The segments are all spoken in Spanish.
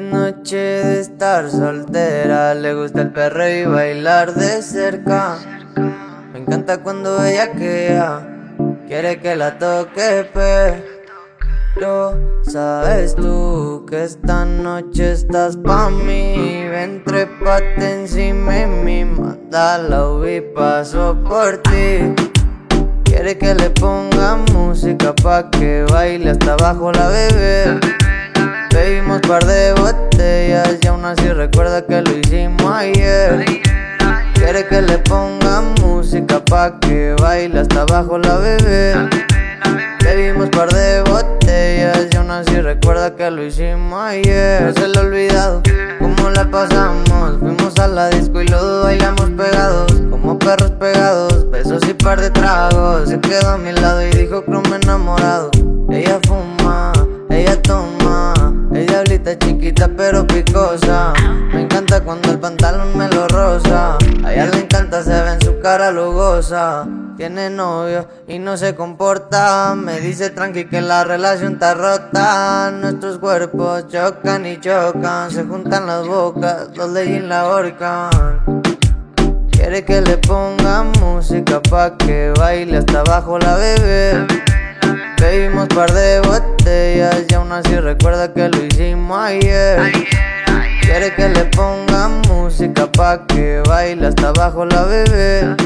noche de estar soltera, le gusta el perro y bailar de cerca. Me encanta cuando ella queda, quiere que la toque, pero sabes tú que esta noche estás pa' mí. Ven, trepate encima de mí, mátala y paso por ti. Quiere que le ponga música pa' que baile hasta abajo la bebé. Bebimos par de botellas y aún así recuerda que lo hicimos ayer. Quiere que le ponga música pa' que baile hasta abajo la bebé. Bebimos par de botellas y aún así recuerda que lo hicimos ayer. No se lo he olvidado cómo la pasamos. Fuimos a la disco y los bailamos pegados, como perros pegados. Besos y par de tragos. Se quedó a mi lado y dijo que me enamorado. Ella fuma, se ve en su cara lugosa. Tiene novio y no se comporta. Me dice tranqui que la relación está rota. Nuestros cuerpos chocan y chocan. Se juntan las bocas, los de la horcan. Quiere que le ponga música pa' que baile hasta abajo la bebé. Bebimos par de botellas y aún así recuerda que lo hicimos ayer. Quiere que le ponga música pa' que baile hasta abajo la bebé.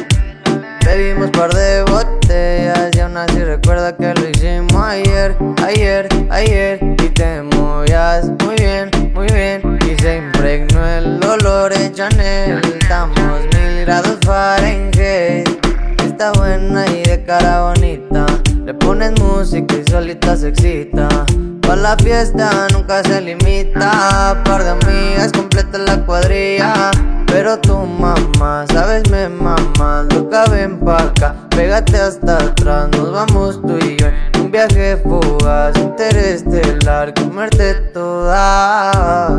Bebimos par de botellas y aún así recuerda que lo hicimos ayer, ayer, ayer. Y te movías muy bien, muy bien. Y se impregnó el olor de Chanel. Estamos mil grados Fahrenheit. Está buena y de cara bonita. Le pones música y solita se excita. Pa' la fiesta nunca se limita. Par de amigas completa la cuadrilla. Pero tu mamá, sabes, me mamá. Loca, ven pa' acá, pégate hasta atrás. Nos vamos tú y yo un viaje fugaz, interestelar. Comerte toda.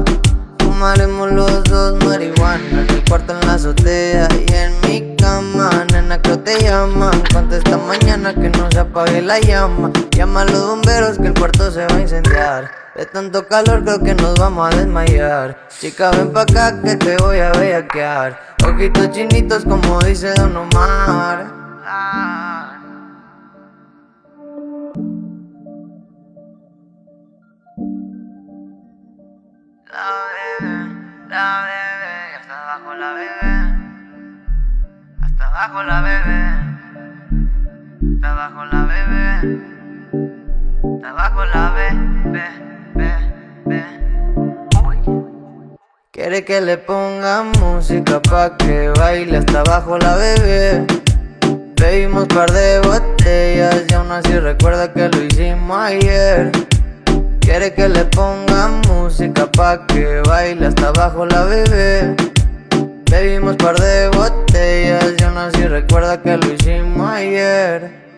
Llaman. Contesta mañana que no se apague la llama. Llama a los bomberos que el cuarto se va a incendiar. De tanto calor creo que nos vamos a desmayar. Chica, ven pa' acá que te voy a bellaquear. Ojitos chinitos como dice Don Omar. La bebé, la bebé, hasta abajo la bebé. Hasta abajo la bebé. La bebé. La bebé. Quiere que le ponga música pa' que baile hasta abajo la bebé. Bebimos par de botellas y aún así recuerda que lo hicimos ayer. Quiere que le ponga música pa' que baile hasta abajo la bebé. Bebimos par de botellas y aún así recuerda que lo hicimos ayer.